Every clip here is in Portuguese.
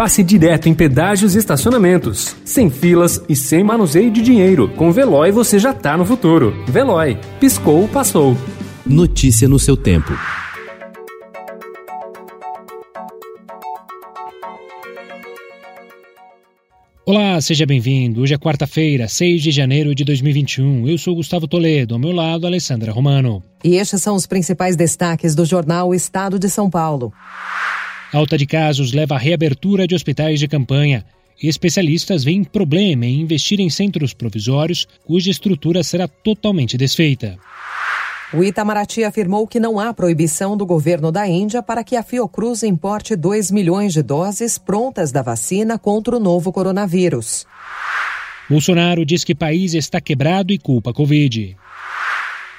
passe direto em pedágios e estacionamentos, sem filas e sem manuseio de dinheiro. Com Veloy você já tá no futuro. Veloy, piscou, passou. Notícia no seu tempo. Olá, seja bem-vindo. Hoje é quarta-feira, 6 de janeiro de 2021. Eu sou Gustavo Toledo, ao meu lado, Alessandra Romano. E estes são os principais destaques do jornal Estado de São Paulo. Alta de casos leva à reabertura de hospitais de campanha. E especialistas veem problema em investir em centros provisórios cuja estrutura será totalmente desfeita. O Itamaraty afirmou que não há proibição do governo da Índia para que a Fiocruz importe 2 milhões de doses prontas da vacina contra o novo coronavírus. Bolsonaro diz que país está quebrado e culpa a Covid.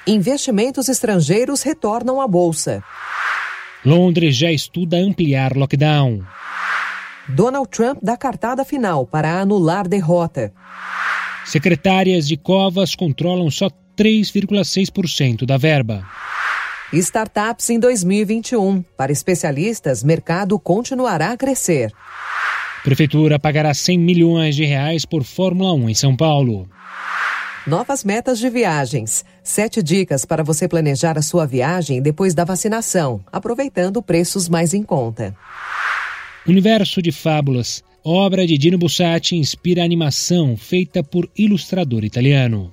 Investimentos estrangeiros retornam à Bolsa. Londres já estuda ampliar lockdown. Donald Trump dá cartada final para anular derrota. Secretárias de Covas controlam só 3,6% da verba. Startups em 2021. Para especialistas, mercado continuará a crescer. Prefeitura pagará 100 milhões de reais por Fórmula 1 em São Paulo. Novas metas de viagens. Sete dicas para você planejar a sua viagem depois da vacinação, aproveitando preços mais em conta. Universo de Fábulas. Obra de Dino Bussati inspira animação feita por ilustrador italiano.